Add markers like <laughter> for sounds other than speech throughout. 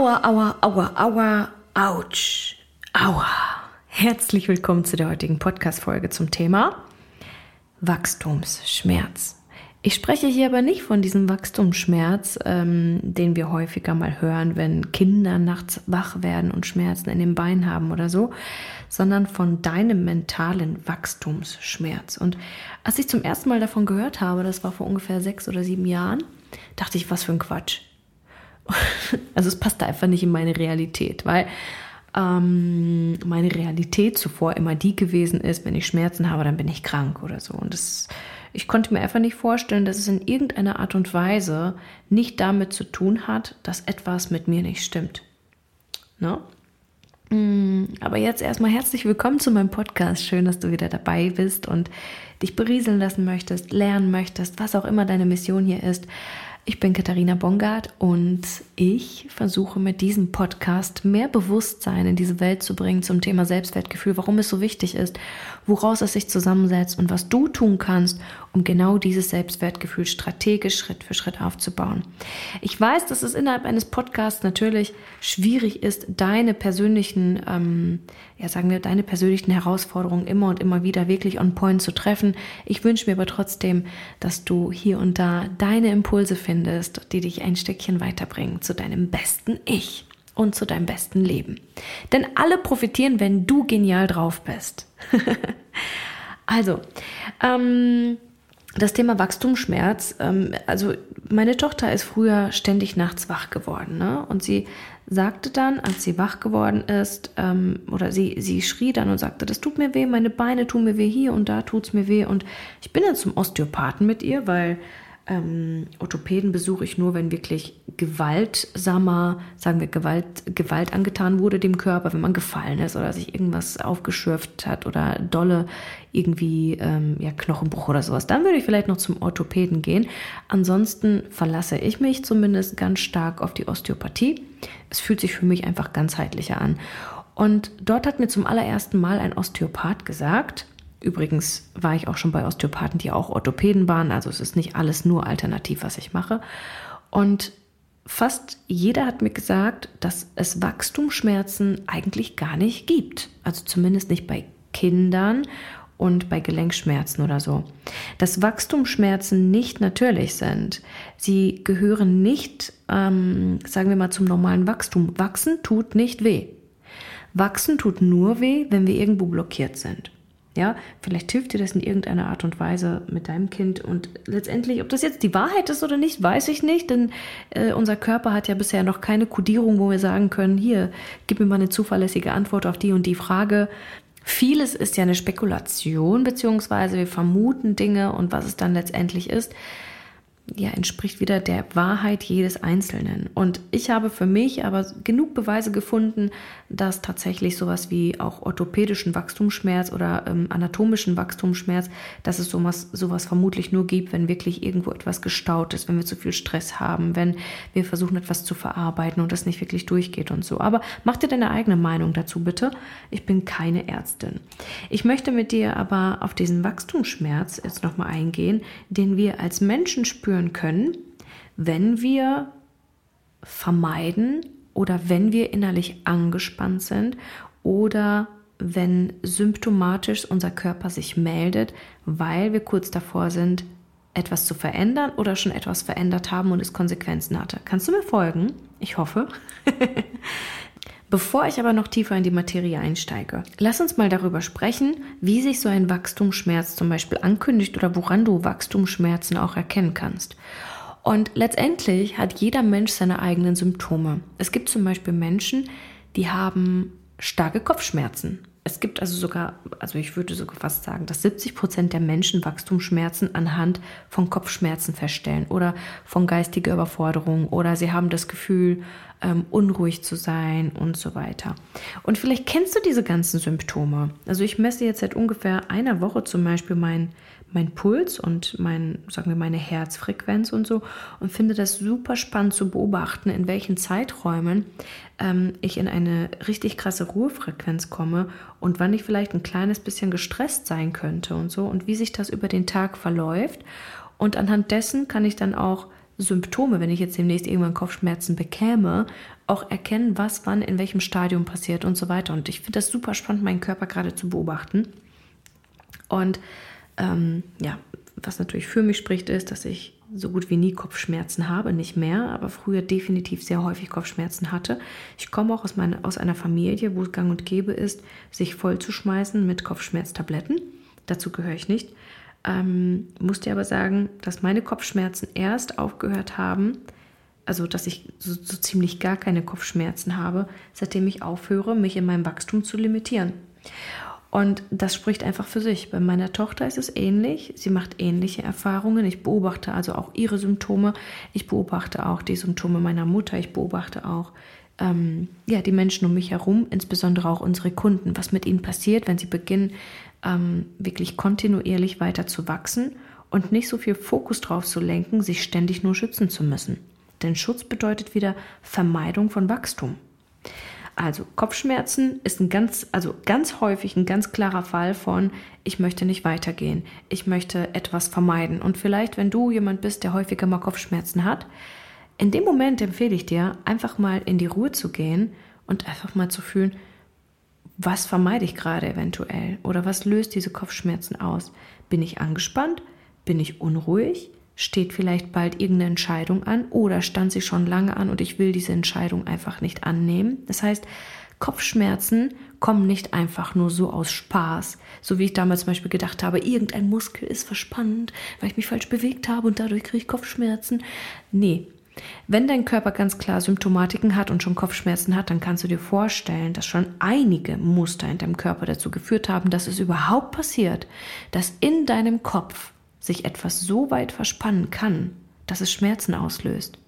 Aua, aua, aua, aua, ouch, aua. Herzlich willkommen zu der heutigen Podcast-Folge zum Thema Wachstumsschmerz. Ich spreche hier aber nicht von diesem Wachstumsschmerz, ähm, den wir häufiger mal hören, wenn Kinder nachts wach werden und Schmerzen in den Beinen haben oder so, sondern von deinem mentalen Wachstumsschmerz. Und als ich zum ersten Mal davon gehört habe, das war vor ungefähr sechs oder sieben Jahren, dachte ich, was für ein Quatsch. <laughs> Also es passte einfach nicht in meine Realität, weil ähm, meine Realität zuvor immer die gewesen ist, wenn ich Schmerzen habe, dann bin ich krank oder so. Und das, ich konnte mir einfach nicht vorstellen, dass es in irgendeiner Art und Weise nicht damit zu tun hat, dass etwas mit mir nicht stimmt. Ne? Mm, aber jetzt erstmal herzlich willkommen zu meinem Podcast. Schön, dass du wieder dabei bist und dich berieseln lassen möchtest, lernen möchtest, was auch immer deine Mission hier ist. Ich bin Katharina Bongard und ich versuche mit diesem Podcast mehr Bewusstsein in diese Welt zu bringen zum Thema Selbstwertgefühl, warum es so wichtig ist, woraus es sich zusammensetzt und was du tun kannst, um genau dieses Selbstwertgefühl strategisch Schritt für Schritt aufzubauen. Ich weiß, dass es innerhalb eines Podcasts natürlich schwierig ist, deine persönlichen, ähm, ja sagen wir, deine persönlichen Herausforderungen immer und immer wieder wirklich on point zu treffen. Ich wünsche mir aber trotzdem, dass du hier und da deine Impulse findest findest, die dich ein Stückchen weiterbringen zu deinem besten Ich und zu deinem besten Leben. Denn alle profitieren, wenn du genial drauf bist. <laughs> also, ähm, das Thema Wachstumsschmerz. Ähm, also, meine Tochter ist früher ständig nachts wach geworden. Ne? Und sie sagte dann, als sie wach geworden ist, ähm, oder sie, sie schrie dann und sagte, das tut mir weh, meine Beine tun mir weh, hier und da tut es mir weh. Und ich bin dann zum Osteopathen mit ihr, weil ähm, Orthopäden besuche ich nur, wenn wirklich gewaltsamer, sagen wir, Gewalt, Gewalt angetan wurde dem Körper, wenn man gefallen ist oder sich irgendwas aufgeschürft hat oder dolle irgendwie ähm, ja, Knochenbruch oder sowas. Dann würde ich vielleicht noch zum Orthopäden gehen. Ansonsten verlasse ich mich zumindest ganz stark auf die Osteopathie. Es fühlt sich für mich einfach ganzheitlicher an. Und dort hat mir zum allerersten Mal ein Osteopath gesagt, Übrigens war ich auch schon bei Osteopathen, die auch Orthopäden waren. Also es ist nicht alles nur alternativ, was ich mache. Und fast jeder hat mir gesagt, dass es Wachstumsschmerzen eigentlich gar nicht gibt. Also zumindest nicht bei Kindern und bei Gelenkschmerzen oder so. Dass Wachstumsschmerzen nicht natürlich sind. Sie gehören nicht, ähm, sagen wir mal, zum normalen Wachstum. Wachsen tut nicht weh. Wachsen tut nur weh, wenn wir irgendwo blockiert sind. Ja, vielleicht hilft dir das in irgendeiner Art und Weise mit deinem Kind. Und letztendlich, ob das jetzt die Wahrheit ist oder nicht, weiß ich nicht, denn äh, unser Körper hat ja bisher noch keine Kodierung, wo wir sagen können, hier, gib mir mal eine zuverlässige Antwort auf die und die Frage. Vieles ist ja eine Spekulation, beziehungsweise wir vermuten Dinge und was es dann letztendlich ist ja, entspricht wieder der Wahrheit jedes Einzelnen. Und ich habe für mich aber genug Beweise gefunden, dass tatsächlich sowas wie auch orthopädischen Wachstumsschmerz oder ähm, anatomischen Wachstumsschmerz, dass es sowas, sowas vermutlich nur gibt, wenn wirklich irgendwo etwas gestaut ist, wenn wir zu viel Stress haben, wenn wir versuchen, etwas zu verarbeiten und das nicht wirklich durchgeht und so. Aber mach dir deine eigene Meinung dazu bitte. Ich bin keine Ärztin. Ich möchte mit dir aber auf diesen Wachstumsschmerz jetzt nochmal eingehen, den wir als Menschen spüren können, wenn wir vermeiden oder wenn wir innerlich angespannt sind oder wenn symptomatisch unser Körper sich meldet, weil wir kurz davor sind, etwas zu verändern oder schon etwas verändert haben und es Konsequenzen hatte. Kannst du mir folgen? Ich hoffe. <laughs> Bevor ich aber noch tiefer in die Materie einsteige, lass uns mal darüber sprechen, wie sich so ein Wachstumsschmerz zum Beispiel ankündigt oder woran du Wachstumsschmerzen auch erkennen kannst. Und letztendlich hat jeder Mensch seine eigenen Symptome. Es gibt zum Beispiel Menschen, die haben starke Kopfschmerzen. Es gibt also sogar, also ich würde sogar fast sagen, dass 70 Prozent der Menschen Wachstumsschmerzen anhand von Kopfschmerzen feststellen oder von geistiger Überforderung oder sie haben das Gefühl, ähm, unruhig zu sein und so weiter. Und vielleicht kennst du diese ganzen Symptome. Also ich messe jetzt seit ungefähr einer Woche zum Beispiel mein, mein Puls und mein, sagen wir, meine Herzfrequenz und so und finde das super spannend zu beobachten, in welchen Zeiträumen ähm, ich in eine richtig krasse Ruhefrequenz komme und wann ich vielleicht ein kleines bisschen gestresst sein könnte und so und wie sich das über den Tag verläuft. Und anhand dessen kann ich dann auch Symptome, wenn ich jetzt demnächst irgendwann Kopfschmerzen bekäme, auch erkennen, was wann in welchem Stadium passiert und so weiter. Und ich finde das super spannend, meinen Körper gerade zu beobachten. Und ähm, ja, was natürlich für mich spricht, ist, dass ich so gut wie nie Kopfschmerzen habe, nicht mehr, aber früher definitiv sehr häufig Kopfschmerzen hatte. Ich komme auch aus, meine, aus einer Familie, wo es gang und gäbe ist, sich vollzuschmeißen mit Kopfschmerztabletten. Dazu gehöre ich nicht. Ähm, musste aber sagen, dass meine Kopfschmerzen erst aufgehört haben, also dass ich so, so ziemlich gar keine Kopfschmerzen habe, seitdem ich aufhöre, mich in meinem Wachstum zu limitieren. Und das spricht einfach für sich. Bei meiner Tochter ist es ähnlich. Sie macht ähnliche Erfahrungen. Ich beobachte also auch ihre Symptome. Ich beobachte auch die Symptome meiner Mutter. Ich beobachte auch ähm, ja, die Menschen um mich herum, insbesondere auch unsere Kunden, was mit ihnen passiert, wenn sie beginnen, ähm, wirklich kontinuierlich weiter zu wachsen und nicht so viel Fokus drauf zu lenken, sich ständig nur schützen zu müssen. Denn Schutz bedeutet wieder Vermeidung von Wachstum. Also Kopfschmerzen ist ein ganz, also ganz häufig ein ganz klarer Fall von, ich möchte nicht weitergehen, ich möchte etwas vermeiden. Und vielleicht, wenn du jemand bist, der häufiger mal Kopfschmerzen hat, in dem Moment empfehle ich dir, einfach mal in die Ruhe zu gehen und einfach mal zu fühlen, was vermeide ich gerade eventuell oder was löst diese Kopfschmerzen aus? Bin ich angespannt? Bin ich unruhig? steht vielleicht bald irgendeine Entscheidung an oder stand sie schon lange an und ich will diese Entscheidung einfach nicht annehmen. Das heißt, Kopfschmerzen kommen nicht einfach nur so aus Spaß, so wie ich damals zum Beispiel gedacht habe, irgendein Muskel ist verspannt, weil ich mich falsch bewegt habe und dadurch kriege ich Kopfschmerzen. Nee. Wenn dein Körper ganz klar Symptomatiken hat und schon Kopfschmerzen hat, dann kannst du dir vorstellen, dass schon einige Muster in deinem Körper dazu geführt haben, dass es überhaupt passiert, dass in deinem Kopf sich etwas so weit verspannen kann, dass es Schmerzen auslöst.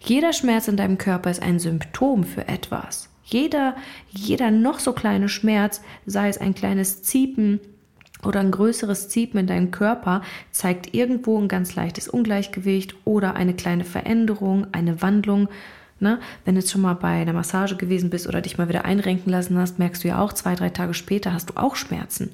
Jeder Schmerz in deinem Körper ist ein Symptom für etwas. Jeder, jeder noch so kleine Schmerz, sei es ein kleines Ziepen oder ein größeres Ziepen in deinem Körper, zeigt irgendwo ein ganz leichtes Ungleichgewicht oder eine kleine Veränderung, eine Wandlung. Ne? Wenn du jetzt schon mal bei einer Massage gewesen bist oder dich mal wieder einrenken lassen hast, merkst du ja auch, zwei, drei Tage später hast du auch Schmerzen.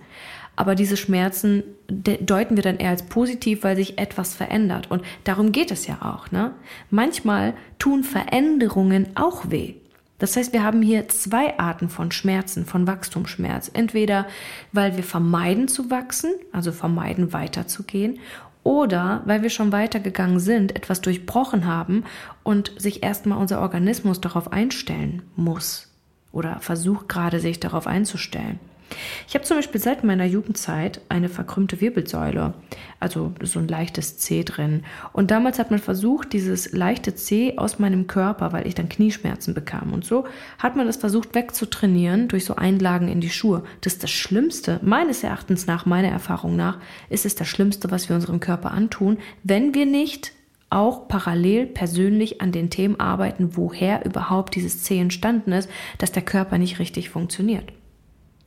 Aber diese Schmerzen deuten wir dann eher als positiv, weil sich etwas verändert. Und darum geht es ja auch. Ne? Manchmal tun Veränderungen auch weh. Das heißt, wir haben hier zwei Arten von Schmerzen, von Wachstumsschmerz. Entweder weil wir vermeiden zu wachsen, also vermeiden weiterzugehen, oder weil wir schon weitergegangen sind, etwas durchbrochen haben und sich erstmal unser Organismus darauf einstellen muss oder versucht gerade sich darauf einzustellen. Ich habe zum Beispiel seit meiner Jugendzeit eine verkrümmte Wirbelsäule, also so ein leichtes C drin. Und damals hat man versucht, dieses leichte C aus meinem Körper, weil ich dann Knieschmerzen bekam und so, hat man das versucht wegzutrainieren durch so Einlagen in die Schuhe. Das ist das Schlimmste, meines Erachtens nach, meiner Erfahrung nach, ist es das Schlimmste, was wir unserem Körper antun, wenn wir nicht auch parallel persönlich an den Themen arbeiten, woher überhaupt dieses C entstanden ist, dass der Körper nicht richtig funktioniert.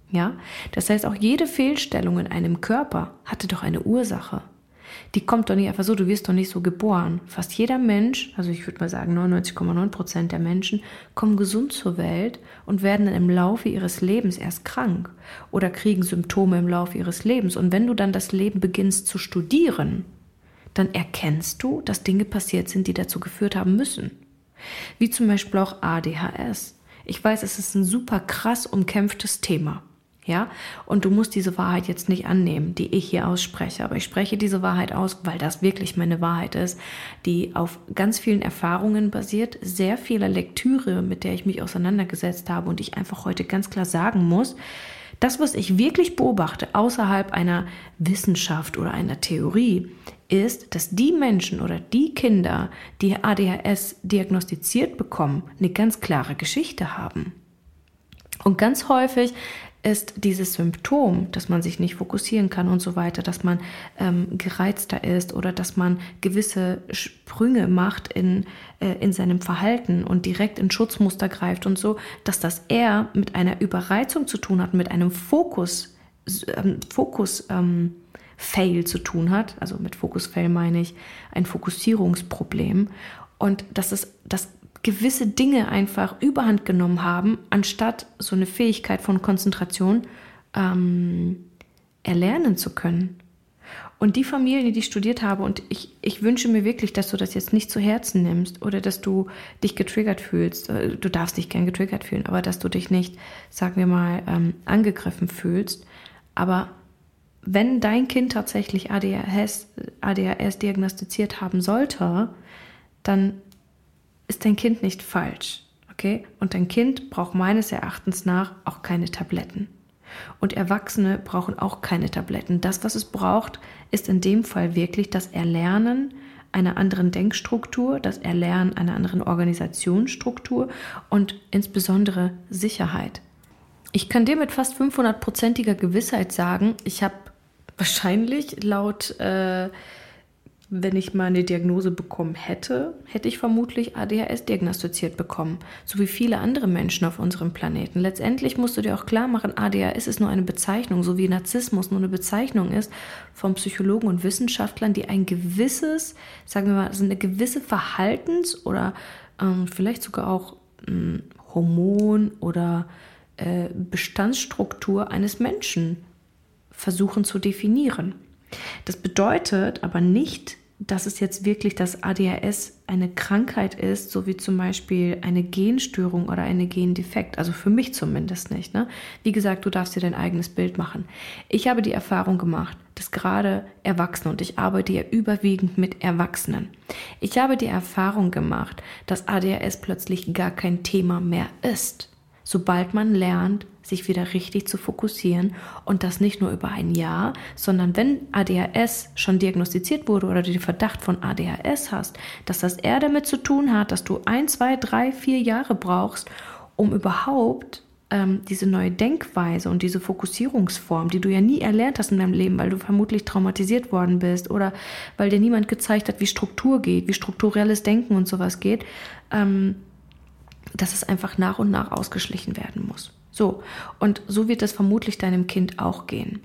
Ja, das heißt, auch jede Fehlstellung in einem Körper hatte doch eine Ursache. Die kommt doch nicht einfach so, du wirst doch nicht so geboren. Fast jeder Mensch, also ich würde mal sagen 99,9 Prozent der Menschen, kommen gesund zur Welt und werden dann im Laufe ihres Lebens erst krank oder kriegen Symptome im Laufe ihres Lebens. Und wenn du dann das Leben beginnst zu studieren, dann erkennst du, dass Dinge passiert sind, die dazu geführt haben müssen. Wie zum Beispiel auch ADHS. Ich weiß, es ist ein super krass umkämpftes Thema ja? Und du musst diese Wahrheit jetzt nicht annehmen, die ich hier ausspreche, aber ich spreche diese Wahrheit aus, weil das wirklich meine Wahrheit ist, die auf ganz vielen Erfahrungen basiert, sehr vieler Lektüre, mit der ich mich auseinandergesetzt habe und ich einfach heute ganz klar sagen muss, das, was ich wirklich beobachte außerhalb einer Wissenschaft oder einer Theorie, ist, dass die Menschen oder die Kinder, die ADHS diagnostiziert bekommen, eine ganz klare Geschichte haben. Und ganz häufig ist dieses Symptom, dass man sich nicht fokussieren kann und so weiter, dass man ähm, gereizter ist oder dass man gewisse Sprünge macht in, äh, in seinem Verhalten und direkt in Schutzmuster greift und so, dass das eher mit einer Überreizung zu tun hat, mit einem Fokus, ähm, Fokus, ähm, Fail zu tun hat, also mit Fokus-Fail meine ich ein Fokussierungsproblem. Und dass es das gewisse Dinge einfach überhand genommen haben, anstatt so eine Fähigkeit von Konzentration ähm, erlernen zu können. Und die Familien, die ich studiert habe, und ich, ich wünsche mir wirklich, dass du das jetzt nicht zu Herzen nimmst oder dass du dich getriggert fühlst. Äh, du darfst dich gern getriggert fühlen, aber dass du dich nicht, sagen wir mal, ähm, angegriffen fühlst. Aber wenn dein Kind tatsächlich ADHS, ADHS diagnostiziert haben sollte, dann ist dein Kind nicht falsch. Okay? Und dein Kind braucht meines Erachtens nach auch keine Tabletten. Und Erwachsene brauchen auch keine Tabletten. Das, was es braucht, ist in dem Fall wirklich das Erlernen einer anderen Denkstruktur, das Erlernen einer anderen Organisationsstruktur und insbesondere Sicherheit. Ich kann dir mit fast 500-prozentiger Gewissheit sagen, ich habe wahrscheinlich laut äh, wenn ich mal eine Diagnose bekommen hätte, hätte ich vermutlich ADHS diagnostiziert bekommen, so wie viele andere Menschen auf unserem Planeten. Letztendlich musst du dir auch klar machen, ADHS ist nur eine Bezeichnung, so wie Narzissmus nur eine Bezeichnung ist von Psychologen und Wissenschaftlern, die ein gewisses, sagen wir mal, also eine gewisse Verhaltens- oder ähm, vielleicht sogar auch ähm, Hormon- oder äh, Bestandsstruktur eines Menschen versuchen zu definieren. Das bedeutet aber nicht, dass es jetzt wirklich das ADHS eine Krankheit ist, so wie zum Beispiel eine Genstörung oder eine Gendefekt. Also für mich zumindest nicht. Ne? Wie gesagt, du darfst dir dein eigenes Bild machen. Ich habe die Erfahrung gemacht, dass gerade Erwachsene, und ich arbeite ja überwiegend mit Erwachsenen, ich habe die Erfahrung gemacht, dass ADHS plötzlich gar kein Thema mehr ist sobald man lernt, sich wieder richtig zu fokussieren und das nicht nur über ein Jahr, sondern wenn ADHS schon diagnostiziert wurde oder du den Verdacht von ADHS hast, dass das eher damit zu tun hat, dass du ein, zwei, drei, vier Jahre brauchst, um überhaupt ähm, diese neue Denkweise und diese Fokussierungsform, die du ja nie erlernt hast in deinem Leben, weil du vermutlich traumatisiert worden bist oder weil dir niemand gezeigt hat, wie Struktur geht, wie strukturelles Denken und sowas geht, ähm, dass es einfach nach und nach ausgeschlichen werden muss. So, und so wird es vermutlich deinem Kind auch gehen.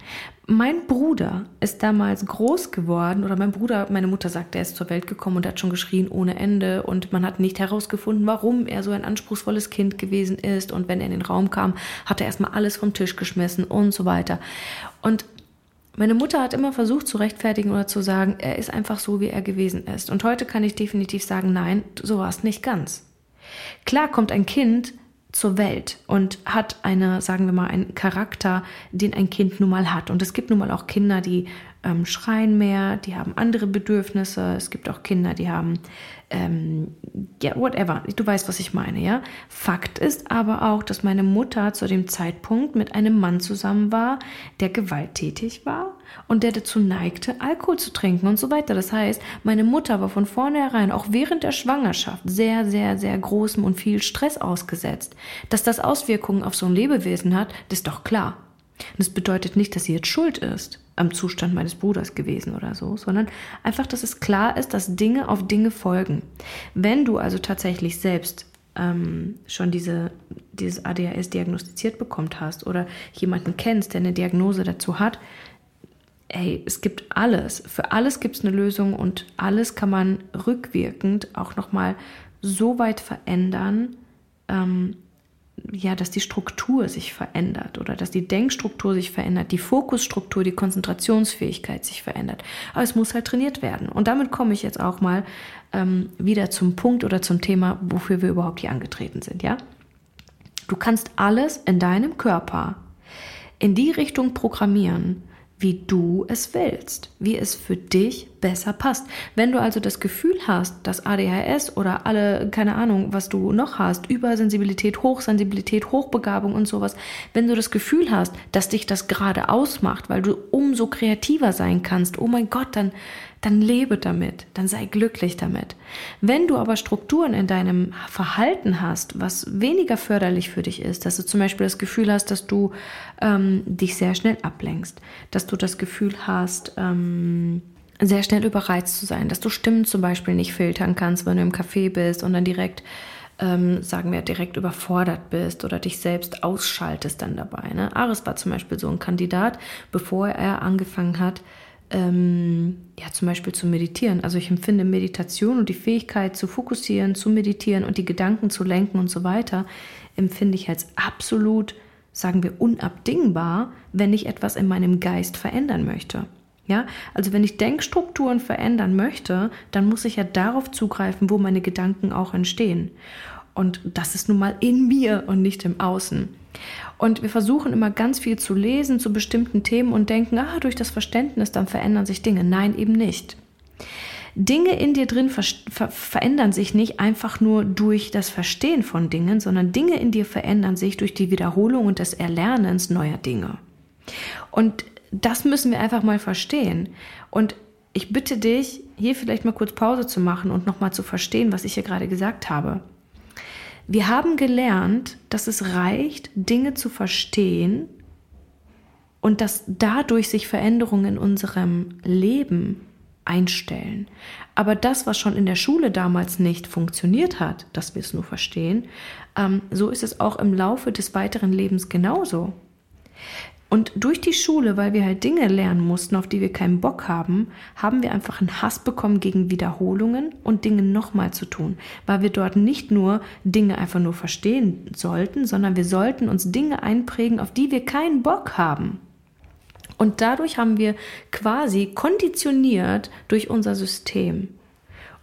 Mein Bruder ist damals groß geworden, oder mein Bruder, meine Mutter sagt, er ist zur Welt gekommen und hat schon geschrien ohne Ende und man hat nicht herausgefunden, warum er so ein anspruchsvolles Kind gewesen ist. Und wenn er in den Raum kam, hat er erstmal alles vom Tisch geschmissen und so weiter. Und meine Mutter hat immer versucht zu rechtfertigen oder zu sagen, er ist einfach so, wie er gewesen ist. Und heute kann ich definitiv sagen, nein, so war es nicht ganz. Klar kommt ein Kind zur Welt und hat eine, sagen wir mal, einen Charakter, den ein Kind nun mal hat. Und es gibt nun mal auch Kinder, die ähm, schreien mehr, die haben andere Bedürfnisse. Es gibt auch Kinder, die haben, ähm, ja, whatever. Du weißt, was ich meine, ja. Fakt ist aber auch, dass meine Mutter zu dem Zeitpunkt mit einem Mann zusammen war, der gewalttätig war und der dazu neigte, Alkohol zu trinken und so weiter. Das heißt, meine Mutter war von vornherein, auch während der Schwangerschaft, sehr, sehr, sehr großem und viel Stress ausgesetzt. Dass das Auswirkungen auf so ein Lebewesen hat, ist doch klar. das bedeutet nicht, dass sie jetzt schuld ist am Zustand meines Bruders gewesen oder so, sondern einfach, dass es klar ist, dass Dinge auf Dinge folgen. Wenn du also tatsächlich selbst ähm, schon diese, dieses ADHS diagnostiziert bekommt hast oder jemanden kennst, der eine Diagnose dazu hat, hey, es gibt alles. Für alles gibt es eine Lösung und alles kann man rückwirkend auch nochmal so weit verändern, ähm, ja, dass die Struktur sich verändert oder dass die Denkstruktur sich verändert, die Fokusstruktur, die Konzentrationsfähigkeit sich verändert. Aber es muss halt trainiert werden. Und damit komme ich jetzt auch mal ähm, wieder zum Punkt oder zum Thema, wofür wir überhaupt hier angetreten sind, ja? Du kannst alles in deinem Körper in die Richtung programmieren, wie du es willst, wie es für dich besser passt. Wenn du also das Gefühl hast, dass ADHS oder alle, keine Ahnung, was du noch hast, Übersensibilität, Hochsensibilität, Hochbegabung und sowas, wenn du das Gefühl hast, dass dich das gerade ausmacht, weil du umso kreativer sein kannst, oh mein Gott, dann dann lebe damit, dann sei glücklich damit. Wenn du aber Strukturen in deinem Verhalten hast, was weniger förderlich für dich ist, dass du zum Beispiel das Gefühl hast, dass du ähm, dich sehr schnell ablenkst, dass du das Gefühl hast, ähm, sehr schnell überreizt zu sein, dass du Stimmen zum Beispiel nicht filtern kannst, wenn du im Café bist und dann direkt ähm, sagen wir, direkt überfordert bist oder dich selbst ausschaltest dann dabei. Ne? Aris war zum Beispiel so ein Kandidat, bevor er angefangen hat, ähm, ja, zum Beispiel zu meditieren. Also ich empfinde Meditation und die Fähigkeit zu fokussieren, zu meditieren und die Gedanken zu lenken und so weiter, empfinde ich als absolut, sagen wir, unabdingbar, wenn ich etwas in meinem Geist verändern möchte. Ja, also wenn ich Denkstrukturen verändern möchte, dann muss ich ja darauf zugreifen, wo meine Gedanken auch entstehen. Und das ist nun mal in mir und nicht im Außen. Und wir versuchen immer ganz viel zu lesen zu bestimmten Themen und denken, ah, durch das Verständnis, dann verändern sich Dinge. Nein, eben nicht. Dinge in dir drin ver ver verändern sich nicht einfach nur durch das Verstehen von Dingen, sondern Dinge in dir verändern sich durch die Wiederholung und das Erlernens neuer Dinge. Und das müssen wir einfach mal verstehen. Und ich bitte dich, hier vielleicht mal kurz Pause zu machen und nochmal zu verstehen, was ich hier gerade gesagt habe. Wir haben gelernt, dass es reicht, Dinge zu verstehen und dass dadurch sich Veränderungen in unserem Leben einstellen. Aber das, was schon in der Schule damals nicht funktioniert hat, dass wir es nur verstehen, ähm, so ist es auch im Laufe des weiteren Lebens genauso. Und durch die Schule, weil wir halt Dinge lernen mussten, auf die wir keinen Bock haben, haben wir einfach einen Hass bekommen gegen Wiederholungen und Dinge nochmal zu tun, weil wir dort nicht nur Dinge einfach nur verstehen sollten, sondern wir sollten uns Dinge einprägen, auf die wir keinen Bock haben. Und dadurch haben wir quasi konditioniert durch unser System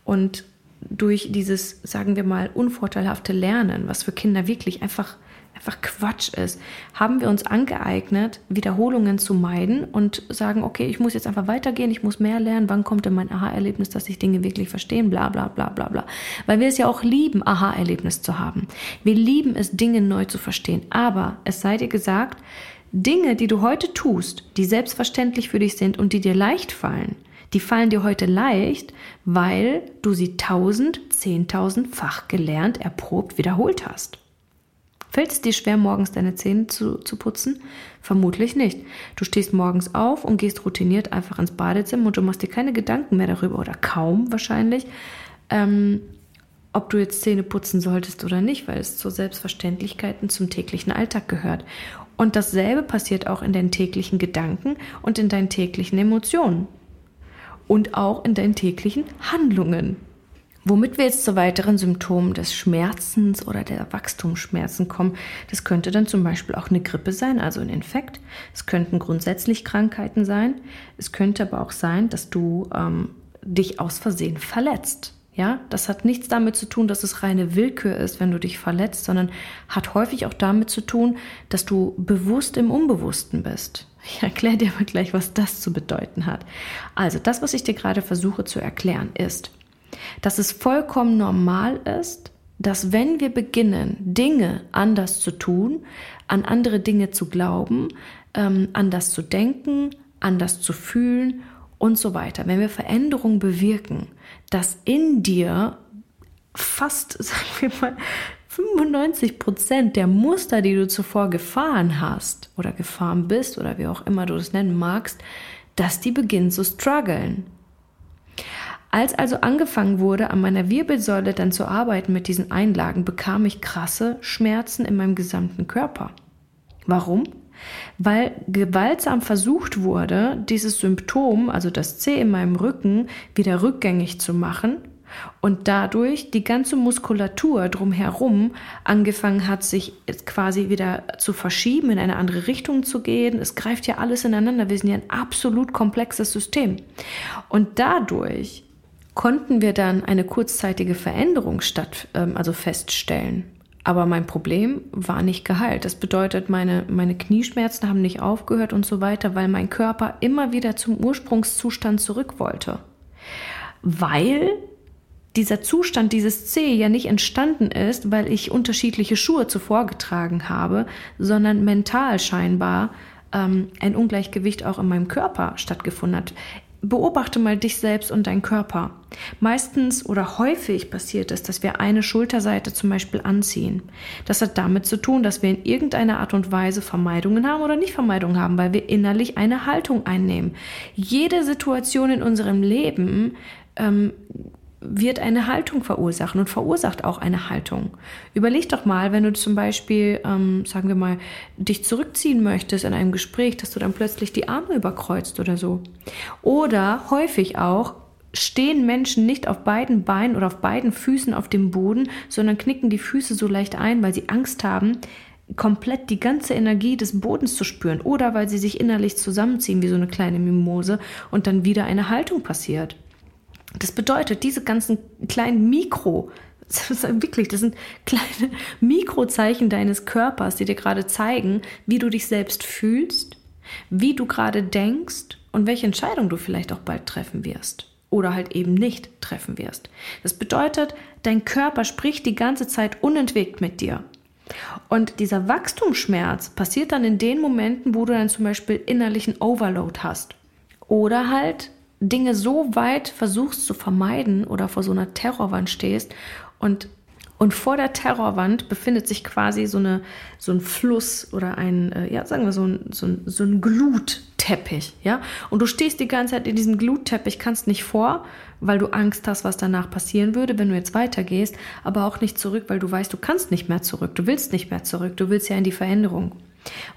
und durch dieses, sagen wir mal, unvorteilhafte Lernen, was für Kinder wirklich einfach, einfach Quatsch ist, haben wir uns angeeignet, Wiederholungen zu meiden und sagen, okay, ich muss jetzt einfach weitergehen, ich muss mehr lernen, wann kommt denn mein Aha-Erlebnis, dass ich Dinge wirklich verstehen, bla bla bla bla bla. Weil wir es ja auch lieben, Aha-Erlebnis zu haben. Wir lieben es, Dinge neu zu verstehen. Aber es sei dir gesagt, Dinge, die du heute tust, die selbstverständlich für dich sind und die dir leicht fallen, die fallen dir heute leicht, weil du sie tausend, zehntausendfach gelernt, erprobt, wiederholt hast. Fällt es dir schwer, morgens deine Zähne zu, zu putzen? Vermutlich nicht. Du stehst morgens auf und gehst routiniert einfach ins Badezimmer und du machst dir keine Gedanken mehr darüber oder kaum wahrscheinlich, ähm, ob du jetzt Zähne putzen solltest oder nicht, weil es zur Selbstverständlichkeit und zum täglichen Alltag gehört. Und dasselbe passiert auch in deinen täglichen Gedanken und in deinen täglichen Emotionen. Und auch in deinen täglichen Handlungen. Womit wir jetzt zu weiteren Symptomen des Schmerzens oder der Wachstumsschmerzen kommen, das könnte dann zum Beispiel auch eine Grippe sein, also ein Infekt. Es könnten grundsätzlich Krankheiten sein. Es könnte aber auch sein, dass du ähm, dich aus Versehen verletzt. Ja, das hat nichts damit zu tun, dass es reine Willkür ist, wenn du dich verletzt, sondern hat häufig auch damit zu tun, dass du bewusst im Unbewussten bist. Ich erkläre dir mal gleich, was das zu bedeuten hat. Also, das, was ich dir gerade versuche zu erklären, ist, dass es vollkommen normal ist, dass wenn wir beginnen, Dinge anders zu tun, an andere Dinge zu glauben, ähm, anders zu denken, anders zu fühlen und so weiter, wenn wir Veränderungen bewirken, dass in dir fast, <laughs> sagen wir mal, 95 Prozent der Muster, die du zuvor gefahren hast oder gefahren bist oder wie auch immer du das nennen magst, dass die beginnen zu strugglen. Als also angefangen wurde, an meiner Wirbelsäule dann zu arbeiten mit diesen Einlagen, bekam ich krasse Schmerzen in meinem gesamten Körper. Warum? weil gewaltsam versucht wurde, dieses Symptom, also das C in meinem Rücken, wieder rückgängig zu machen und dadurch die ganze Muskulatur drumherum angefangen hat, sich quasi wieder zu verschieben, in eine andere Richtung zu gehen. Es greift ja alles ineinander. Wir sind ja ein absolut komplexes System. Und dadurch konnten wir dann eine kurzzeitige Veränderung statt, ähm, also feststellen. Aber mein Problem war nicht geheilt. Das bedeutet, meine, meine Knieschmerzen haben nicht aufgehört und so weiter, weil mein Körper immer wieder zum Ursprungszustand zurück wollte. Weil dieser Zustand, dieses C ja nicht entstanden ist, weil ich unterschiedliche Schuhe zuvor getragen habe, sondern mental scheinbar ähm, ein Ungleichgewicht auch in meinem Körper stattgefunden hat beobachte mal dich selbst und deinen Körper. Meistens oder häufig passiert es, dass wir eine Schulterseite zum Beispiel anziehen. Das hat damit zu tun, dass wir in irgendeiner Art und Weise Vermeidungen haben oder nicht Vermeidungen haben, weil wir innerlich eine Haltung einnehmen. Jede Situation in unserem Leben ähm, wird eine Haltung verursachen und verursacht auch eine Haltung. Überleg doch mal, wenn du zum Beispiel, ähm, sagen wir mal, dich zurückziehen möchtest in einem Gespräch, dass du dann plötzlich die Arme überkreuzt oder so. Oder häufig auch stehen Menschen nicht auf beiden Beinen oder auf beiden Füßen auf dem Boden, sondern knicken die Füße so leicht ein, weil sie Angst haben, komplett die ganze Energie des Bodens zu spüren oder weil sie sich innerlich zusammenziehen wie so eine kleine Mimose und dann wieder eine Haltung passiert. Das bedeutet, diese ganzen kleinen Mikro, <laughs> das ist wirklich, das sind kleine Mikrozeichen deines Körpers, die dir gerade zeigen, wie du dich selbst fühlst, wie du gerade denkst und welche Entscheidung du vielleicht auch bald treffen wirst oder halt eben nicht treffen wirst. Das bedeutet, dein Körper spricht die ganze Zeit unentwegt mit dir. Und dieser Wachstumsschmerz passiert dann in den Momenten, wo du dann zum Beispiel innerlichen Overload hast. Oder halt Dinge so weit versuchst zu vermeiden oder vor so einer Terrorwand stehst und und vor der Terrorwand befindet sich quasi so, eine, so ein Fluss oder ein, äh, ja, sagen wir so ein, so ein, so ein Glutteppich, ja. Und du stehst die ganze Zeit in diesem Glutteppich, kannst nicht vor, weil du Angst hast, was danach passieren würde, wenn du jetzt weitergehst, aber auch nicht zurück, weil du weißt, du kannst nicht mehr zurück, du willst nicht mehr zurück, du willst ja in die Veränderung.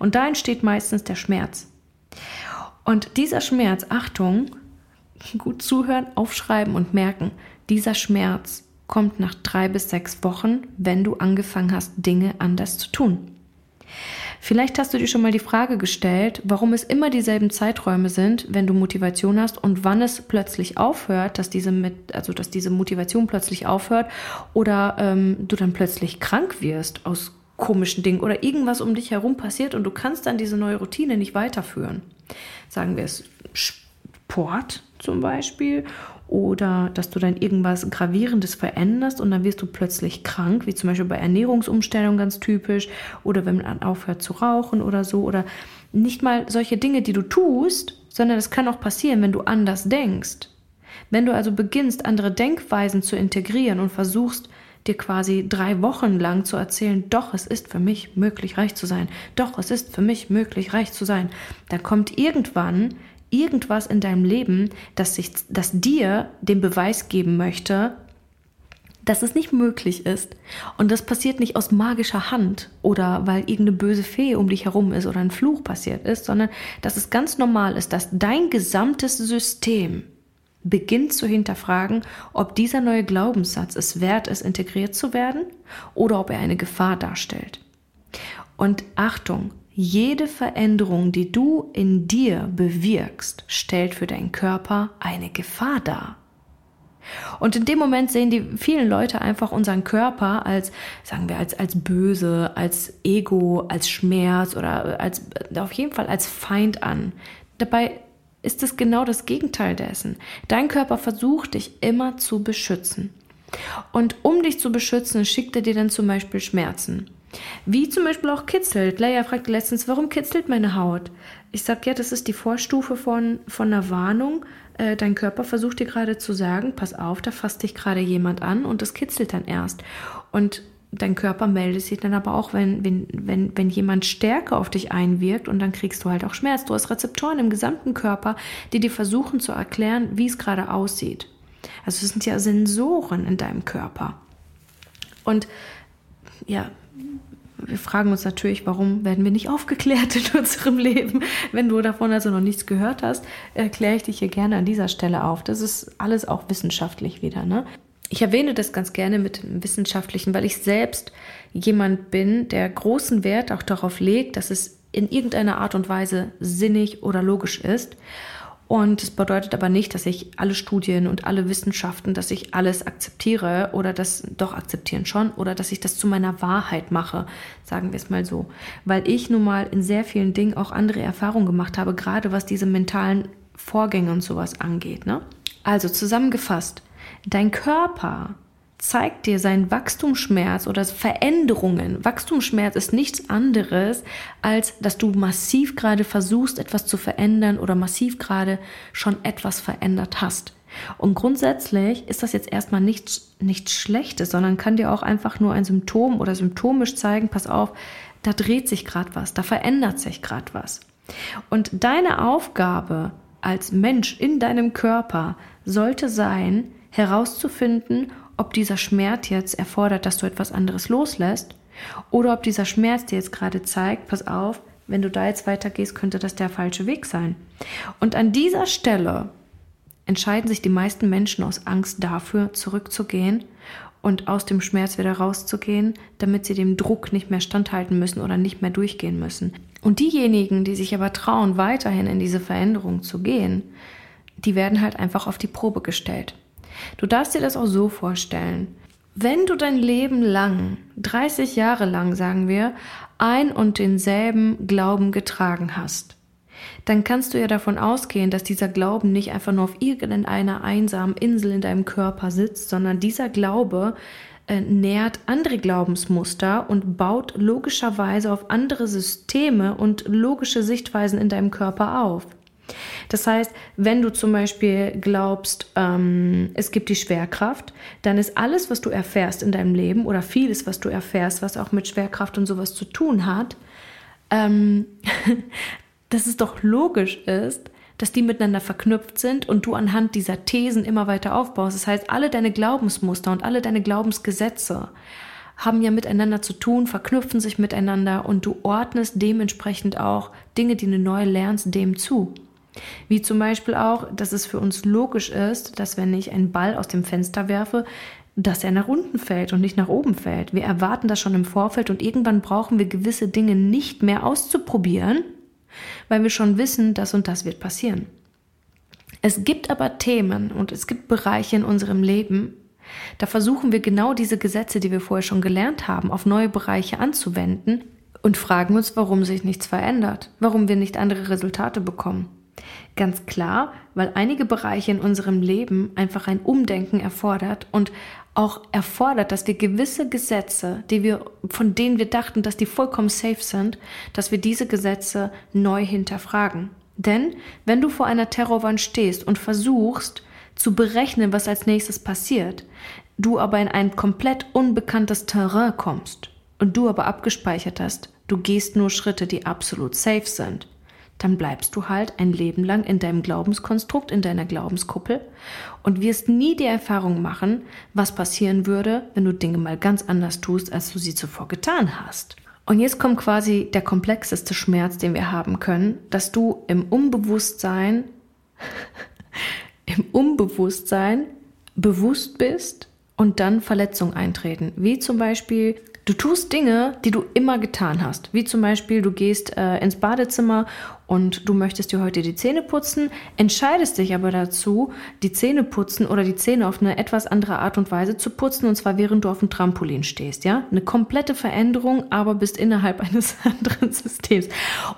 Und da entsteht meistens der Schmerz. Und dieser Schmerz, Achtung, gut zuhören, aufschreiben und merken, dieser Schmerz kommt nach drei bis sechs Wochen, wenn du angefangen hast, Dinge anders zu tun. Vielleicht hast du dir schon mal die Frage gestellt, warum es immer dieselben Zeiträume sind, wenn du Motivation hast und wann es plötzlich aufhört, dass diese, mit, also dass diese Motivation plötzlich aufhört oder ähm, du dann plötzlich krank wirst aus komischen Dingen oder irgendwas um dich herum passiert und du kannst dann diese neue Routine nicht weiterführen. Sagen wir es Sport zum Beispiel. Oder dass du dann irgendwas Gravierendes veränderst und dann wirst du plötzlich krank, wie zum Beispiel bei Ernährungsumstellung ganz typisch oder wenn man aufhört zu rauchen oder so. Oder nicht mal solche Dinge, die du tust, sondern es kann auch passieren, wenn du anders denkst. Wenn du also beginnst, andere Denkweisen zu integrieren und versuchst, dir quasi drei Wochen lang zu erzählen, doch, es ist für mich möglich, reich zu sein, doch, es ist für mich möglich, reich zu sein, dann kommt irgendwann irgendwas in deinem Leben, das, sich, das dir den Beweis geben möchte, dass es nicht möglich ist. Und das passiert nicht aus magischer Hand oder weil irgendeine böse Fee um dich herum ist oder ein Fluch passiert ist, sondern dass es ganz normal ist, dass dein gesamtes System beginnt zu hinterfragen, ob dieser neue Glaubenssatz es wert ist, integriert zu werden oder ob er eine Gefahr darstellt. Und Achtung, jede Veränderung, die du in dir bewirkst, stellt für deinen Körper eine Gefahr dar. Und in dem Moment sehen die vielen Leute einfach unseren Körper als, sagen wir, als, als böse, als Ego, als Schmerz oder als, auf jeden Fall als Feind an. Dabei ist es genau das Gegenteil dessen. Dein Körper versucht dich immer zu beschützen. Und um dich zu beschützen, schickt er dir dann zum Beispiel Schmerzen. Wie zum Beispiel auch kitzelt. Leia fragte letztens, warum kitzelt meine Haut? Ich sage, ja, das ist die Vorstufe von, von einer Warnung. Äh, dein Körper versucht dir gerade zu sagen, pass auf, da fasst dich gerade jemand an und das kitzelt dann erst. Und dein Körper meldet sich dann aber auch, wenn, wenn, wenn, wenn jemand stärker auf dich einwirkt und dann kriegst du halt auch Schmerz. Du hast Rezeptoren im gesamten Körper, die dir versuchen zu erklären, wie es gerade aussieht. Also es sind ja Sensoren in deinem Körper. Und ja, wir fragen uns natürlich, warum werden wir nicht aufgeklärt in <laughs> unserem Leben? Wenn du davon also noch nichts gehört hast, erkläre ich dich hier gerne an dieser Stelle auf. Das ist alles auch wissenschaftlich wieder. Ne? Ich erwähne das ganz gerne mit dem Wissenschaftlichen, weil ich selbst jemand bin, der großen Wert auch darauf legt, dass es in irgendeiner Art und Weise sinnig oder logisch ist. Und es bedeutet aber nicht, dass ich alle Studien und alle Wissenschaften, dass ich alles akzeptiere oder das doch akzeptieren schon oder dass ich das zu meiner Wahrheit mache, sagen wir es mal so. Weil ich nun mal in sehr vielen Dingen auch andere Erfahrungen gemacht habe, gerade was diese mentalen Vorgänge und sowas angeht. Ne? Also zusammengefasst, dein Körper zeigt dir seinen Wachstumsschmerz oder Veränderungen. Wachstumsschmerz ist nichts anderes, als dass du massiv gerade versuchst, etwas zu verändern oder massiv gerade schon etwas verändert hast. Und grundsätzlich ist das jetzt erstmal nichts, nichts Schlechtes, sondern kann dir auch einfach nur ein Symptom oder symptomisch zeigen, pass auf, da dreht sich gerade was, da verändert sich gerade was. Und deine Aufgabe als Mensch in deinem Körper sollte sein, herauszufinden, ob dieser Schmerz jetzt erfordert, dass du etwas anderes loslässt oder ob dieser Schmerz dir jetzt gerade zeigt, pass auf, wenn du da jetzt weitergehst, könnte das der falsche Weg sein. Und an dieser Stelle entscheiden sich die meisten Menschen aus Angst dafür, zurückzugehen und aus dem Schmerz wieder rauszugehen, damit sie dem Druck nicht mehr standhalten müssen oder nicht mehr durchgehen müssen. Und diejenigen, die sich aber trauen, weiterhin in diese Veränderung zu gehen, die werden halt einfach auf die Probe gestellt. Du darfst dir das auch so vorstellen. Wenn du dein Leben lang, 30 Jahre lang, sagen wir, ein und denselben Glauben getragen hast, dann kannst du ja davon ausgehen, dass dieser Glauben nicht einfach nur auf irgendeiner einsamen Insel in deinem Körper sitzt, sondern dieser Glaube äh, nährt andere Glaubensmuster und baut logischerweise auf andere Systeme und logische Sichtweisen in deinem Körper auf. Das heißt, wenn du zum Beispiel glaubst, ähm, es gibt die Schwerkraft, dann ist alles, was du erfährst in deinem Leben oder vieles, was du erfährst, was auch mit Schwerkraft und sowas zu tun hat, ähm, <laughs> dass es doch logisch ist, dass die miteinander verknüpft sind und du anhand dieser Thesen immer weiter aufbaust. Das heißt, alle deine Glaubensmuster und alle deine Glaubensgesetze haben ja miteinander zu tun, verknüpfen sich miteinander und du ordnest dementsprechend auch Dinge, die du neu lernst, dem zu. Wie zum Beispiel auch, dass es für uns logisch ist, dass wenn ich einen Ball aus dem Fenster werfe, dass er nach unten fällt und nicht nach oben fällt. Wir erwarten das schon im Vorfeld und irgendwann brauchen wir gewisse Dinge nicht mehr auszuprobieren, weil wir schon wissen, das und das wird passieren. Es gibt aber Themen und es gibt Bereiche in unserem Leben, da versuchen wir genau diese Gesetze, die wir vorher schon gelernt haben, auf neue Bereiche anzuwenden und fragen uns, warum sich nichts verändert, warum wir nicht andere Resultate bekommen. Ganz klar, weil einige Bereiche in unserem Leben einfach ein Umdenken erfordert und auch erfordert, dass wir gewisse Gesetze, die wir, von denen wir dachten, dass die vollkommen safe sind, dass wir diese Gesetze neu hinterfragen. Denn wenn du vor einer Terrorwand stehst und versuchst zu berechnen, was als nächstes passiert, du aber in ein komplett unbekanntes Terrain kommst und du aber abgespeichert hast, du gehst nur Schritte, die absolut safe sind, dann bleibst du halt ein Leben lang in deinem Glaubenskonstrukt, in deiner Glaubenskuppel und wirst nie die Erfahrung machen, was passieren würde, wenn du Dinge mal ganz anders tust, als du sie zuvor getan hast. Und jetzt kommt quasi der komplexeste Schmerz, den wir haben können, dass du im Unbewusstsein, <laughs> im Unbewusstsein bewusst bist und dann Verletzungen eintreten, wie zum Beispiel Du tust Dinge, die du immer getan hast. Wie zum Beispiel, du gehst äh, ins Badezimmer und du möchtest dir heute die Zähne putzen, entscheidest dich aber dazu, die Zähne putzen oder die Zähne auf eine etwas andere Art und Weise zu putzen, und zwar während du auf dem Trampolin stehst, ja? Eine komplette Veränderung, aber bist innerhalb <laughs> eines anderen Systems.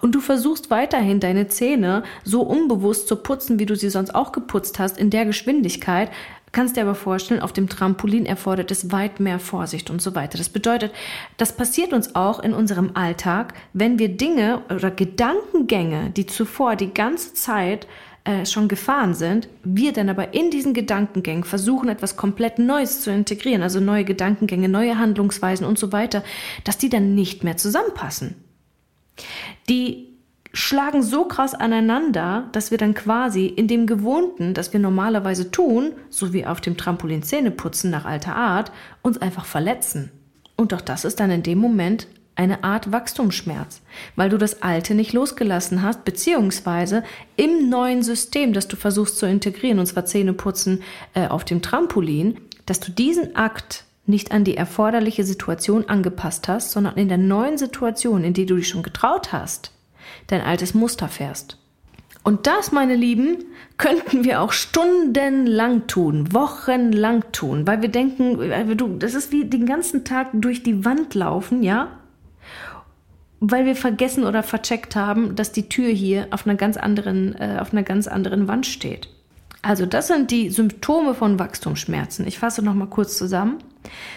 Und du versuchst weiterhin deine Zähne so unbewusst zu putzen, wie du sie sonst auch geputzt hast, in der Geschwindigkeit, Kannst dir aber vorstellen, auf dem Trampolin erfordert es weit mehr Vorsicht und so weiter. Das bedeutet, das passiert uns auch in unserem Alltag, wenn wir Dinge oder Gedankengänge, die zuvor die ganze Zeit äh, schon gefahren sind, wir dann aber in diesen Gedankengängen versuchen, etwas komplett Neues zu integrieren, also neue Gedankengänge, neue Handlungsweisen und so weiter, dass die dann nicht mehr zusammenpassen. Die schlagen so krass aneinander, dass wir dann quasi in dem Gewohnten, das wir normalerweise tun, so wie auf dem Trampolin Zähne putzen nach alter Art, uns einfach verletzen. Und doch das ist dann in dem Moment eine Art Wachstumsschmerz, weil du das Alte nicht losgelassen hast, beziehungsweise im neuen System, das du versuchst zu integrieren, und zwar Zähneputzen äh, auf dem Trampolin, dass du diesen Akt nicht an die erforderliche Situation angepasst hast, sondern in der neuen Situation, in die du dich schon getraut hast, dein altes Muster fährst. Und das, meine Lieben, könnten wir auch stundenlang tun, wochenlang tun, weil wir denken, du, das ist wie den ganzen Tag durch die Wand laufen, ja? Weil wir vergessen oder vercheckt haben, dass die Tür hier auf einer ganz anderen, äh, auf einer ganz anderen Wand steht. Also das sind die Symptome von Wachstumsschmerzen. Ich fasse noch mal kurz zusammen.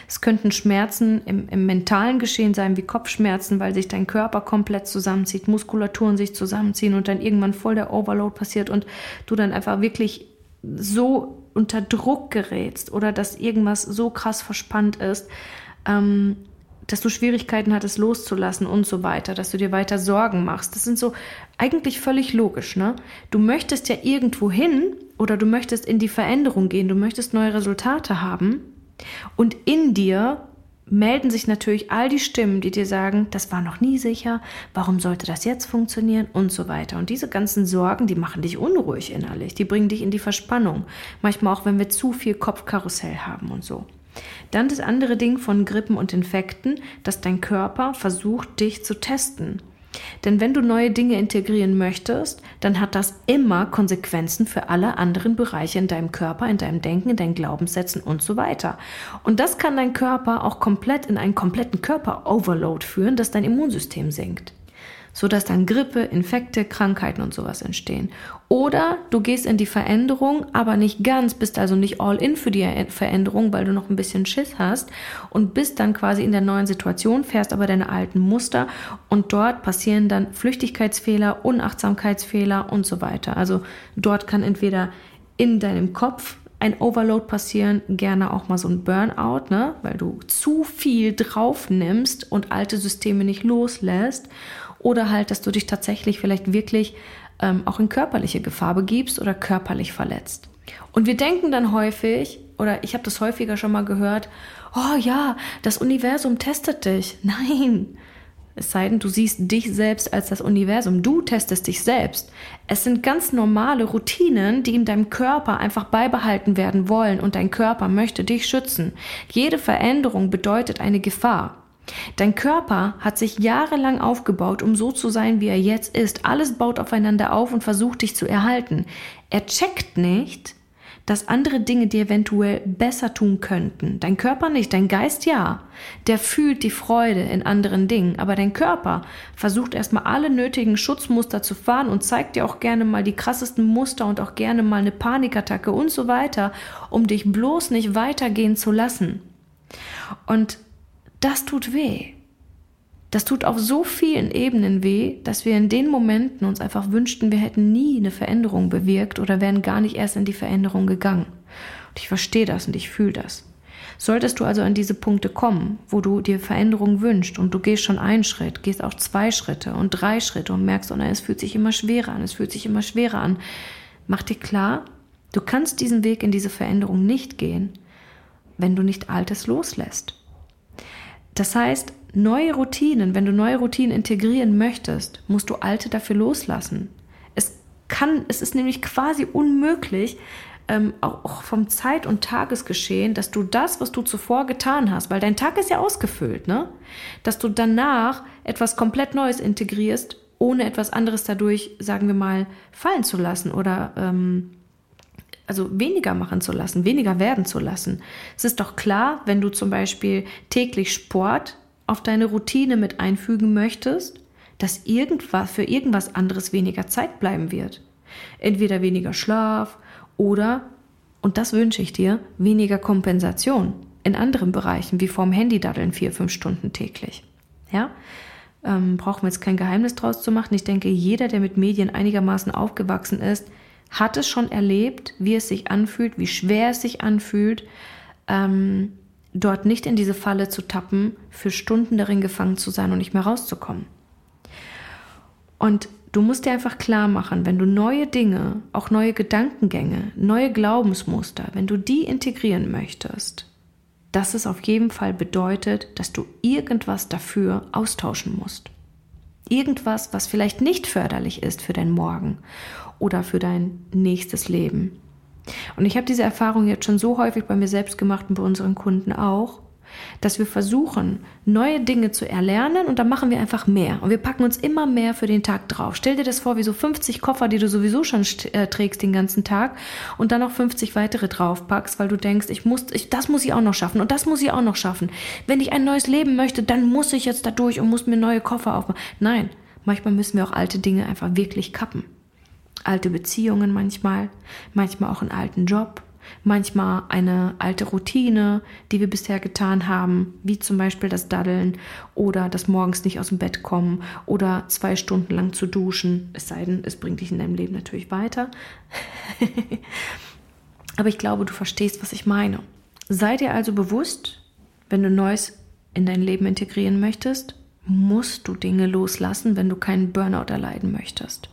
Es könnten Schmerzen im, im, mentalen Geschehen sein, wie Kopfschmerzen, weil sich dein Körper komplett zusammenzieht, Muskulaturen sich zusammenziehen und dann irgendwann voll der Overload passiert und du dann einfach wirklich so unter Druck gerätst oder dass irgendwas so krass verspannt ist, ähm, dass du Schwierigkeiten hattest loszulassen und so weiter, dass du dir weiter Sorgen machst. Das sind so eigentlich völlig logisch, ne? Du möchtest ja irgendwo hin oder du möchtest in die Veränderung gehen, du möchtest neue Resultate haben und in dir melden sich natürlich all die Stimmen, die dir sagen, das war noch nie sicher, warum sollte das jetzt funktionieren und so weiter. Und diese ganzen Sorgen, die machen dich unruhig innerlich, die bringen dich in die Verspannung. Manchmal auch, wenn wir zu viel Kopfkarussell haben und so. Dann das andere Ding von Grippen und Infekten, dass dein Körper versucht, dich zu testen. Denn wenn du neue Dinge integrieren möchtest, dann hat das immer Konsequenzen für alle anderen Bereiche in deinem Körper, in deinem Denken, in deinen Glaubenssätzen und so weiter. Und das kann dein Körper auch komplett in einen kompletten Körper-Overload führen, dass dein Immunsystem sinkt sodass dann Grippe, Infekte, Krankheiten und sowas entstehen. Oder du gehst in die Veränderung, aber nicht ganz, bist also nicht all in für die Veränderung, weil du noch ein bisschen Schiss hast und bist dann quasi in der neuen Situation, fährst aber deine alten Muster und dort passieren dann Flüchtigkeitsfehler, Unachtsamkeitsfehler und so weiter. Also dort kann entweder in deinem Kopf ein Overload passieren, gerne auch mal so ein Burnout, ne? weil du zu viel drauf nimmst und alte Systeme nicht loslässt oder halt, dass du dich tatsächlich vielleicht wirklich ähm, auch in körperliche Gefahr begibst oder körperlich verletzt. Und wir denken dann häufig, oder ich habe das häufiger schon mal gehört, oh ja, das Universum testet dich. <laughs> Nein. Es sei denn, du siehst dich selbst als das Universum. Du testest dich selbst. Es sind ganz normale Routinen, die in deinem Körper einfach beibehalten werden wollen und dein Körper möchte dich schützen. Jede Veränderung bedeutet eine Gefahr. Dein Körper hat sich jahrelang aufgebaut, um so zu sein, wie er jetzt ist. Alles baut aufeinander auf und versucht dich zu erhalten. Er checkt nicht, dass andere Dinge dir eventuell besser tun könnten. Dein Körper nicht, dein Geist ja. Der fühlt die Freude in anderen Dingen, aber dein Körper versucht erstmal alle nötigen Schutzmuster zu fahren und zeigt dir auch gerne mal die krassesten Muster und auch gerne mal eine Panikattacke und so weiter, um dich bloß nicht weitergehen zu lassen. Und das tut weh. Das tut auf so vielen Ebenen weh, dass wir in den Momenten uns einfach wünschten, wir hätten nie eine Veränderung bewirkt oder wären gar nicht erst in die Veränderung gegangen. Und ich verstehe das und ich fühle das. Solltest du also an diese Punkte kommen, wo du dir Veränderung wünschst und du gehst schon einen Schritt, gehst auch zwei Schritte und drei Schritte und merkst, oh nein, es fühlt sich immer schwerer an, es fühlt sich immer schwerer an, mach dir klar, du kannst diesen Weg in diese Veränderung nicht gehen, wenn du nicht Altes loslässt. Das heißt, neue Routinen, wenn du neue Routinen integrieren möchtest, musst du alte dafür loslassen. Es kann, es ist nämlich quasi unmöglich, ähm, auch vom Zeit- und Tagesgeschehen, dass du das, was du zuvor getan hast, weil dein Tag ist ja ausgefüllt, ne? Dass du danach etwas komplett Neues integrierst, ohne etwas anderes dadurch, sagen wir mal, fallen zu lassen oder ähm, also weniger machen zu lassen, weniger werden zu lassen. Es ist doch klar, wenn du zum Beispiel täglich Sport auf deine Routine mit einfügen möchtest, dass irgendwas für irgendwas anderes weniger Zeit bleiben wird. Entweder weniger Schlaf oder, und das wünsche ich dir, weniger Kompensation in anderen Bereichen, wie vorm Handy daddeln vier, fünf Stunden täglich. Ja? Ähm, brauchen wir jetzt kein Geheimnis draus zu machen. Ich denke, jeder, der mit Medien einigermaßen aufgewachsen ist, hat es schon erlebt, wie es sich anfühlt, wie schwer es sich anfühlt, ähm, dort nicht in diese Falle zu tappen, für Stunden darin gefangen zu sein und nicht mehr rauszukommen. Und du musst dir einfach klar machen, wenn du neue Dinge, auch neue Gedankengänge, neue Glaubensmuster, wenn du die integrieren möchtest, dass es auf jeden Fall bedeutet, dass du irgendwas dafür austauschen musst. Irgendwas, was vielleicht nicht förderlich ist für dein Morgen oder für dein nächstes Leben. Und ich habe diese Erfahrung jetzt schon so häufig bei mir selbst gemacht und bei unseren Kunden auch, dass wir versuchen, neue Dinge zu erlernen und dann machen wir einfach mehr. Und wir packen uns immer mehr für den Tag drauf. Stell dir das vor, wie so 50 Koffer, die du sowieso schon äh, trägst den ganzen Tag und dann noch 50 weitere draufpackst, weil du denkst, ich muss, ich, das muss ich auch noch schaffen und das muss ich auch noch schaffen. Wenn ich ein neues Leben möchte, dann muss ich jetzt da durch und muss mir neue Koffer aufmachen. Nein, manchmal müssen wir auch alte Dinge einfach wirklich kappen alte Beziehungen manchmal, manchmal auch einen alten Job, manchmal eine alte Routine, die wir bisher getan haben, wie zum Beispiel das Daddeln oder das morgens nicht aus dem Bett kommen oder zwei Stunden lang zu duschen, es sei denn, es bringt dich in deinem Leben natürlich weiter. <laughs> Aber ich glaube, du verstehst, was ich meine. Sei dir also bewusst, wenn du Neues in dein Leben integrieren möchtest, musst du Dinge loslassen, wenn du keinen Burnout erleiden möchtest.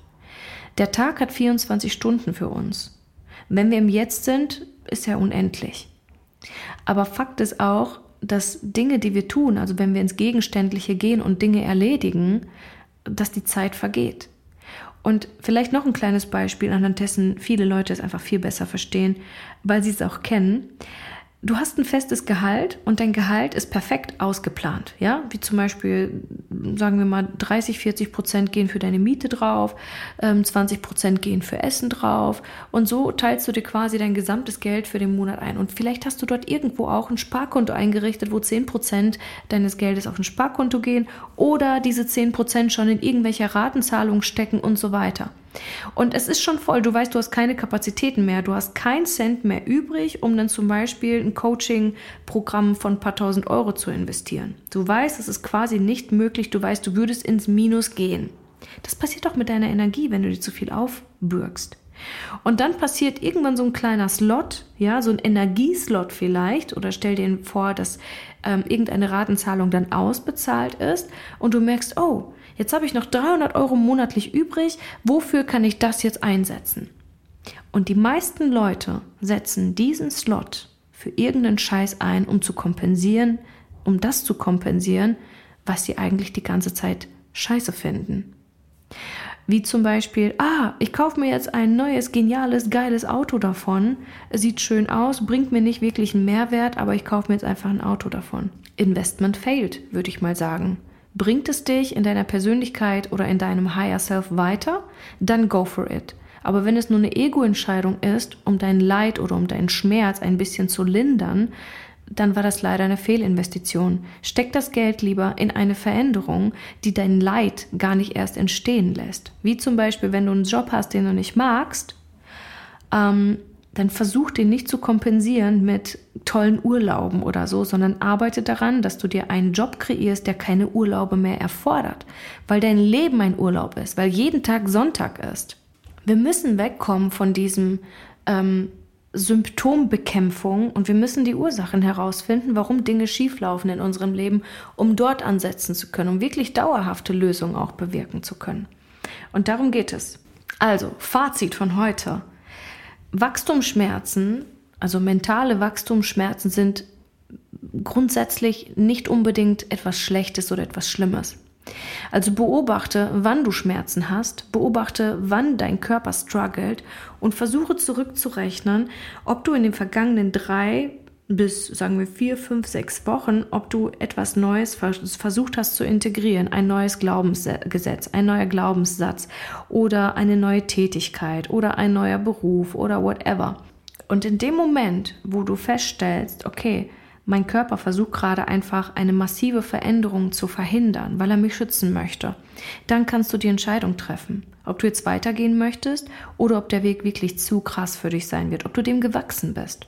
Der Tag hat 24 Stunden für uns. Wenn wir im Jetzt sind, ist er unendlich. Aber Fakt ist auch, dass Dinge, die wir tun, also wenn wir ins Gegenständliche gehen und Dinge erledigen, dass die Zeit vergeht. Und vielleicht noch ein kleines Beispiel, anhand dessen viele Leute es einfach viel besser verstehen, weil sie es auch kennen. Du hast ein festes Gehalt und dein Gehalt ist perfekt ausgeplant, ja, wie zum Beispiel, sagen wir mal, 30, 40 Prozent gehen für deine Miete drauf, 20 ähm, Prozent gehen für Essen drauf und so teilst du dir quasi dein gesamtes Geld für den Monat ein und vielleicht hast du dort irgendwo auch ein Sparkonto eingerichtet, wo 10 Prozent deines Geldes auf ein Sparkonto gehen oder diese 10 Prozent schon in irgendwelcher Ratenzahlung stecken und so weiter. Und es ist schon voll. Du weißt, du hast keine Kapazitäten mehr. Du hast keinen Cent mehr übrig, um dann zum Beispiel ein Coaching-Programm von ein paar tausend Euro zu investieren. Du weißt, es ist quasi nicht möglich. Du weißt, du würdest ins Minus gehen. Das passiert doch mit deiner Energie, wenn du dir zu viel aufbürgst. Und dann passiert irgendwann so ein kleiner Slot, ja, so ein Energieslot vielleicht, oder stell dir vor, dass ähm, irgendeine Ratenzahlung dann ausbezahlt ist und du merkst, oh, Jetzt habe ich noch 300 Euro monatlich übrig. Wofür kann ich das jetzt einsetzen? Und die meisten Leute setzen diesen Slot für irgendeinen Scheiß ein, um zu kompensieren, um das zu kompensieren, was sie eigentlich die ganze Zeit scheiße finden. Wie zum Beispiel, ah, ich kaufe mir jetzt ein neues, geniales, geiles Auto davon. Sieht schön aus, bringt mir nicht wirklich einen Mehrwert, aber ich kaufe mir jetzt einfach ein Auto davon. Investment failed, würde ich mal sagen. Bringt es dich in deiner Persönlichkeit oder in deinem Higher Self weiter? Dann go for it. Aber wenn es nur eine Ego-Entscheidung ist, um dein Leid oder um deinen Schmerz ein bisschen zu lindern, dann war das leider eine Fehlinvestition. Steck das Geld lieber in eine Veränderung, die dein Leid gar nicht erst entstehen lässt. Wie zum Beispiel, wenn du einen Job hast, den du nicht magst, ähm, dann versuch den nicht zu kompensieren mit tollen Urlauben oder so, sondern arbeite daran, dass du dir einen Job kreierst, der keine Urlaube mehr erfordert, weil dein Leben ein Urlaub ist, weil jeden Tag Sonntag ist. Wir müssen wegkommen von diesem ähm, Symptombekämpfung und wir müssen die Ursachen herausfinden, warum Dinge schieflaufen in unserem Leben, um dort ansetzen zu können, um wirklich dauerhafte Lösungen auch bewirken zu können. Und darum geht es. Also, Fazit von heute. Wachstumsschmerzen, also mentale Wachstumsschmerzen sind grundsätzlich nicht unbedingt etwas Schlechtes oder etwas Schlimmes. Also beobachte, wann du Schmerzen hast, beobachte, wann dein Körper struggelt und versuche zurückzurechnen, ob du in den vergangenen drei bis, sagen wir, vier, fünf, sechs Wochen, ob du etwas Neues versucht hast zu integrieren, ein neues Glaubensgesetz, ein neuer Glaubenssatz oder eine neue Tätigkeit oder ein neuer Beruf oder whatever. Und in dem Moment, wo du feststellst, okay, mein Körper versucht gerade einfach eine massive Veränderung zu verhindern, weil er mich schützen möchte, dann kannst du die Entscheidung treffen, ob du jetzt weitergehen möchtest oder ob der Weg wirklich zu krass für dich sein wird, ob du dem gewachsen bist.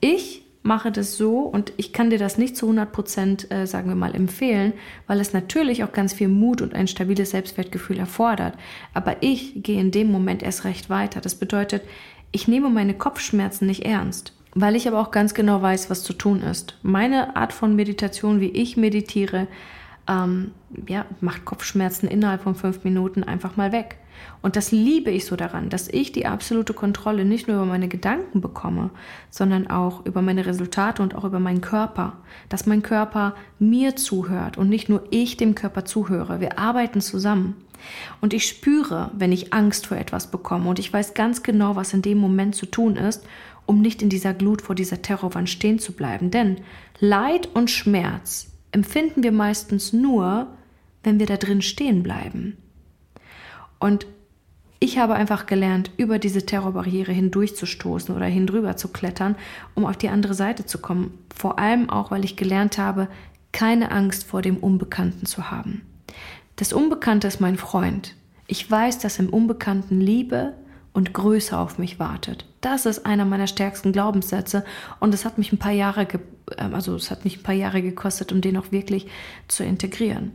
Ich mache das so und ich kann dir das nicht zu 100 Prozent, äh, sagen wir mal, empfehlen, weil es natürlich auch ganz viel Mut und ein stabiles Selbstwertgefühl erfordert. Aber ich gehe in dem Moment erst recht weiter. Das bedeutet, ich nehme meine Kopfschmerzen nicht ernst, weil ich aber auch ganz genau weiß, was zu tun ist. Meine Art von Meditation, wie ich meditiere, ähm, ja, macht Kopfschmerzen innerhalb von fünf Minuten einfach mal weg. Und das liebe ich so daran, dass ich die absolute Kontrolle nicht nur über meine Gedanken bekomme, sondern auch über meine Resultate und auch über meinen Körper. Dass mein Körper mir zuhört und nicht nur ich dem Körper zuhöre. Wir arbeiten zusammen. Und ich spüre, wenn ich Angst vor etwas bekomme und ich weiß ganz genau, was in dem Moment zu tun ist, um nicht in dieser Glut vor dieser Terrorwand stehen zu bleiben. Denn Leid und Schmerz empfinden wir meistens nur, wenn wir da drin stehen bleiben. Und ich habe einfach gelernt, über diese Terrorbarriere hindurchzustoßen oder hindrüber zu klettern, um auf die andere Seite zu kommen. Vor allem auch, weil ich gelernt habe, keine Angst vor dem Unbekannten zu haben. Das Unbekannte ist mein Freund. Ich weiß, dass im Unbekannten Liebe und Größe auf mich wartet. Das ist einer meiner stärksten Glaubenssätze und es hat mich ein paar Jahre, ähm, also es hat mich ein paar Jahre gekostet, um den auch wirklich zu integrieren.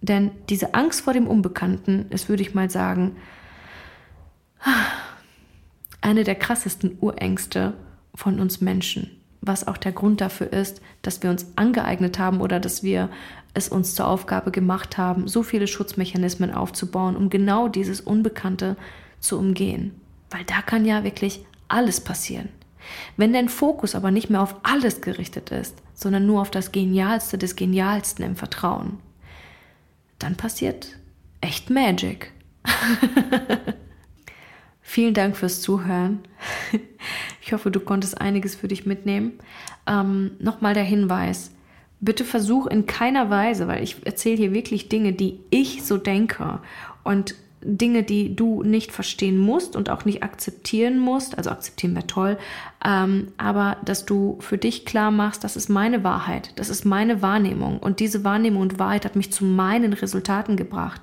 Denn diese Angst vor dem Unbekannten ist, würde ich mal sagen, eine der krassesten Urängste von uns Menschen, was auch der Grund dafür ist, dass wir uns angeeignet haben oder dass wir es uns zur Aufgabe gemacht haben, so viele Schutzmechanismen aufzubauen, um genau dieses Unbekannte zu umgehen. Weil da kann ja wirklich alles passieren. Wenn dein Fokus aber nicht mehr auf alles gerichtet ist, sondern nur auf das Genialste des Genialsten im Vertrauen, dann passiert echt Magic. <laughs> Vielen Dank fürs Zuhören. <laughs> Ich hoffe, du konntest einiges für dich mitnehmen. Ähm, Nochmal der Hinweis. Bitte versuch in keiner Weise, weil ich erzähle hier wirklich Dinge, die ich so denke und Dinge, die du nicht verstehen musst und auch nicht akzeptieren musst, also akzeptieren wäre toll, ähm, aber dass du für dich klar machst, das ist meine Wahrheit, das ist meine Wahrnehmung und diese Wahrnehmung und Wahrheit hat mich zu meinen Resultaten gebracht.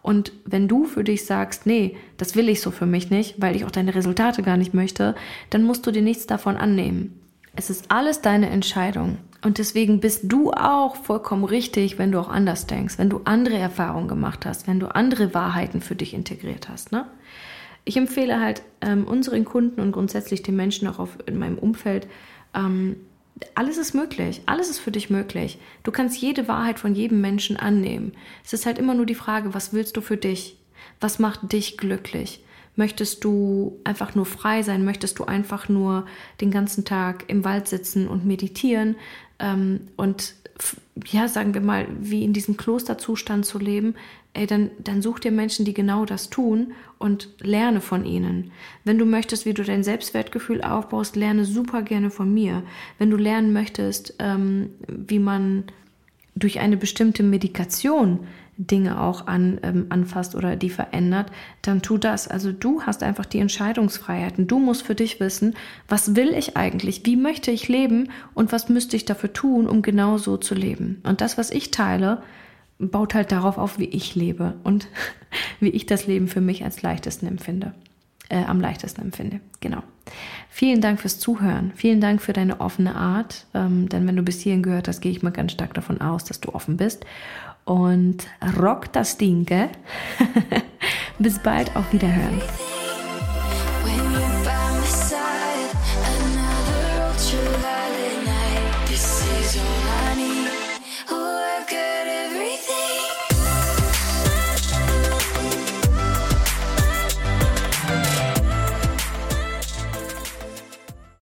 Und wenn du für dich sagst, nee, das will ich so für mich nicht, weil ich auch deine Resultate gar nicht möchte, dann musst du dir nichts davon annehmen. Es ist alles deine Entscheidung. Und deswegen bist du auch vollkommen richtig, wenn du auch anders denkst, wenn du andere Erfahrungen gemacht hast, wenn du andere Wahrheiten für dich integriert hast. Ne? Ich empfehle halt ähm, unseren Kunden und grundsätzlich den Menschen auch auf, in meinem Umfeld, ähm, alles ist möglich, alles ist für dich möglich. Du kannst jede Wahrheit von jedem Menschen annehmen. Es ist halt immer nur die Frage, was willst du für dich? Was macht dich glücklich? Möchtest du einfach nur frei sein? Möchtest du einfach nur den ganzen Tag im Wald sitzen und meditieren? ähm, und ja, sagen wir mal, wie in diesem Klosterzustand zu leben, ey, dann, dann such dir Menschen, die genau das tun und lerne von ihnen. Wenn du möchtest, wie du dein Selbstwertgefühl aufbaust, lerne super gerne von mir. Wenn du lernen möchtest, ähm, wie man durch eine bestimmte Medikation Dinge auch an, ähm, anfasst oder die verändert, dann tu das. Also du hast einfach die Entscheidungsfreiheiten. Du musst für dich wissen, was will ich eigentlich? Wie möchte ich leben? Und was müsste ich dafür tun, um genau so zu leben? Und das, was ich teile, baut halt darauf auf, wie ich lebe und <laughs> wie ich das Leben für mich als leichtesten empfinde. Äh, am leichtesten empfinde. Genau. Vielen Dank fürs Zuhören. Vielen Dank für deine offene Art. Ähm, denn wenn du bis hierhin gehört hast, gehe ich mal ganz stark davon aus, dass du offen bist und rock das Ding. <laughs> Bis bald, auf Wiederhören.